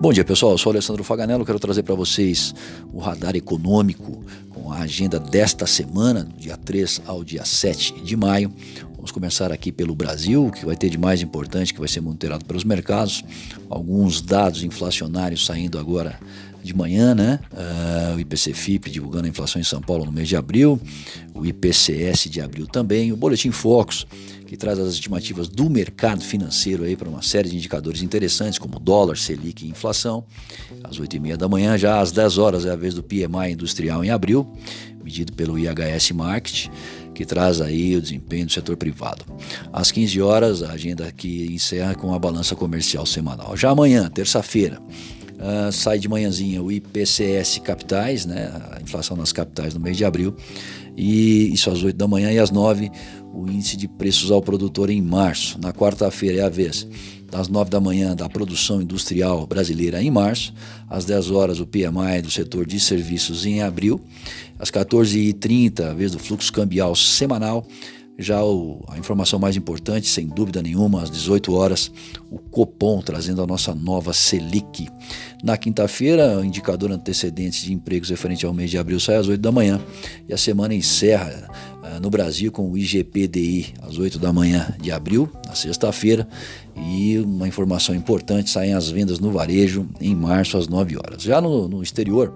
Bom dia pessoal, eu sou Alessandro Faganello, quero trazer para vocês o radar econômico com a agenda desta semana, do dia 3 ao dia 7 de maio. Vamos começar aqui pelo Brasil, o que vai ter de mais importante, que vai ser monitorado pelos mercados. Alguns dados inflacionários saindo agora de manhã, né? Uh, o IPC-FIP divulgando a inflação em São Paulo no mês de abril, o IPCS de abril também, o Boletim Focus que traz as estimativas do mercado financeiro aí para uma série de indicadores interessantes, como dólar, Selic e inflação. Às 8h30 da manhã, já às 10 horas é a vez do PMI industrial em abril, medido pelo IHS Market, que traz aí o desempenho do setor privado. Às 15 horas, a agenda que encerra com a balança comercial semanal. Já amanhã, terça-feira, Uh, sai de manhãzinha o IPCS capitais, né, a inflação nas capitais no mês de abril, e isso às 8 da manhã e às 9 o índice de preços ao produtor em março. Na quarta-feira é a vez. Das 9 da manhã da produção industrial brasileira em março, às 10 horas o PMI do setor de serviços em abril, às 14h30 a vez do fluxo cambial semanal, já o, a informação mais importante, sem dúvida nenhuma, às 18 horas, o Copom trazendo a nossa nova Selic. Na quinta-feira, o indicador antecedente de empregos referente ao mês de abril sai às 8 da manhã e a semana encerra uh, no Brasil com o IGPDI às 8 da manhã de abril, na sexta-feira, e uma informação importante, saem as vendas no varejo em março às 9 horas. Já no, no exterior,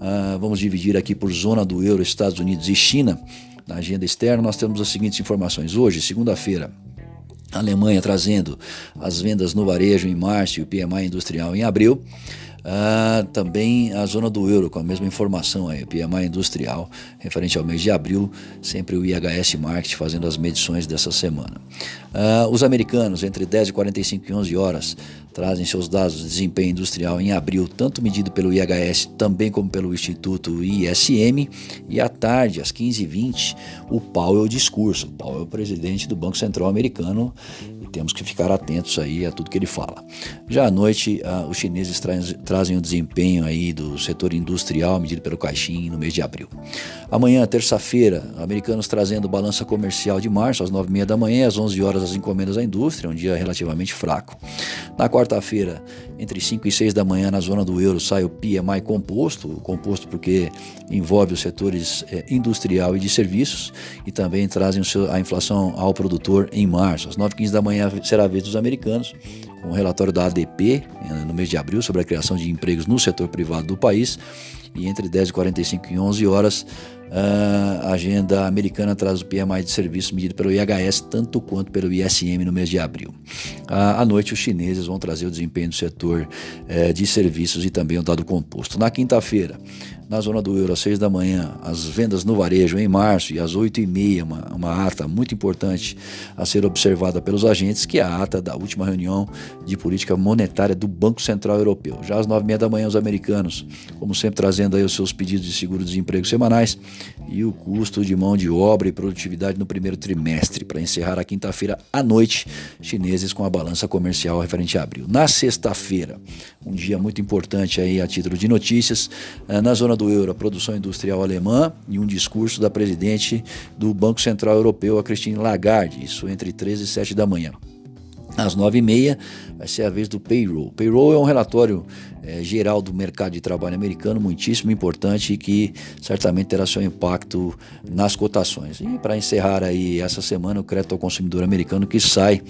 uh, vamos dividir aqui por zona do euro, Estados Unidos e China. Na agenda externa, nós temos as seguintes informações. Hoje, segunda-feira, a Alemanha trazendo as vendas no varejo em março e o PMI industrial em abril. Ah, também a zona do euro, com a mesma informação aí, PMI industrial, referente ao mês de abril, sempre o IHS Market fazendo as medições dessa semana. Ah, os americanos, entre 10 e 45 e 11 horas, trazem seus dados de desempenho industrial em abril, tanto medido pelo IHS também como pelo Instituto ISM, e à tarde, às 15h20, o Powell discurso. O Powell é o presidente do Banco Central Americano temos que ficar atentos aí a tudo que ele fala. Já à noite, uh, os chineses tra trazem o desempenho aí do setor industrial medido pelo Caixin no mês de abril. Amanhã, terça-feira, americanos trazendo balança comercial de março às 9h30 da manhã, às 11 horas as encomendas da indústria, um dia relativamente fraco. Na quarta-feira, entre 5 e 6 da manhã, na zona do euro, sai o PMI composto, composto porque envolve os setores eh, industrial e de serviços, e também trazem a inflação ao produtor em março. Às 9h15 da manhã será vez dos americanos, o relatório da ADP, eh, no mês de abril, sobre a criação de empregos no setor privado do país. E entre 10 e 45 e 11 horas, a agenda americana traz o PMI de serviços medido pelo IHS, tanto quanto pelo ISM no mês de abril. À noite, os chineses vão trazer o desempenho do setor eh, de serviços e também o dado composto. Na quinta-feira, na zona do euro às 6 da manhã, as vendas no varejo em março e às 8 e meia, uma, uma ata muito importante a ser observada pelos agentes, que é a ata da última reunião de política monetária do Banco Central Europeu. Já às 9 e meia da manhã, os americanos, como sempre, trazendo aí os seus pedidos de seguro-desemprego semanais e o custo de mão de obra e produtividade no primeiro trimestre, para encerrar a quinta-feira à noite, chineses com a balança comercial referente a abril. Na sexta-feira, um dia muito importante aí a título de notícias, eh, na zona do euro, a produção industrial alemã e um discurso da presidente do Banco Central Europeu, a Christine Lagarde, isso entre 13 e 7 da manhã. Às 9h30 vai ser a vez do payroll. Payroll é um relatório é, geral do mercado de trabalho americano, muitíssimo importante e que certamente terá seu impacto nas cotações. E para encerrar aí essa semana, o crédito ao consumidor americano que sai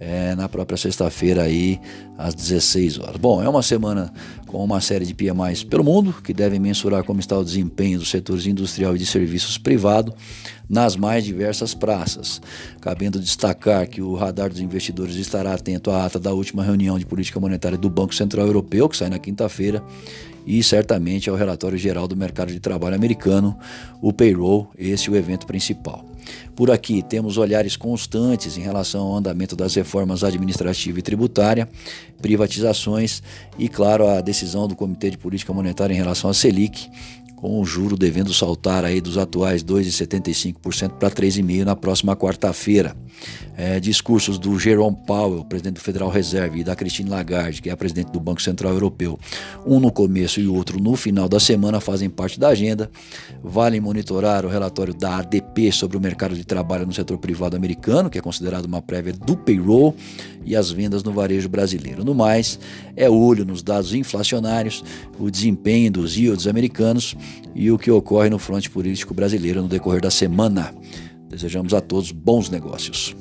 é, na própria sexta-feira aí às 16 horas. Bom, é uma semana com uma série de PMIs pelo mundo que devem mensurar como está o desempenho dos setores industrial e de serviços privado nas mais diversas praças. Cabendo destacar que o radar dos investidores estará atento à ata da última reunião de política monetária do Banco Central Europeu, que sai na quinta-feira, e certamente ao relatório geral do mercado de trabalho americano, o payroll, esse é o evento principal. Por aqui temos olhares constantes em relação ao andamento das reformas administrativa e tributária, privatizações e, claro, a decisão do Comitê de Política Monetária em relação à Selic, com o juro devendo saltar aí dos atuais 2,75% para 3,5% na próxima quarta-feira. É, discursos do Jerome Powell, presidente do Federal Reserve, e da Christine Lagarde, que é a presidente do Banco Central Europeu, um no começo e outro no final da semana, fazem parte da agenda. Vale monitorar o relatório da ADP sobre o mercado de trabalho no setor privado americano, que é considerado uma prévia do payroll, e as vendas no varejo brasileiro. No mais, é olho nos dados inflacionários, o desempenho dos yields americanos e o que ocorre no fronte político brasileiro no decorrer da semana. Desejamos a todos bons negócios.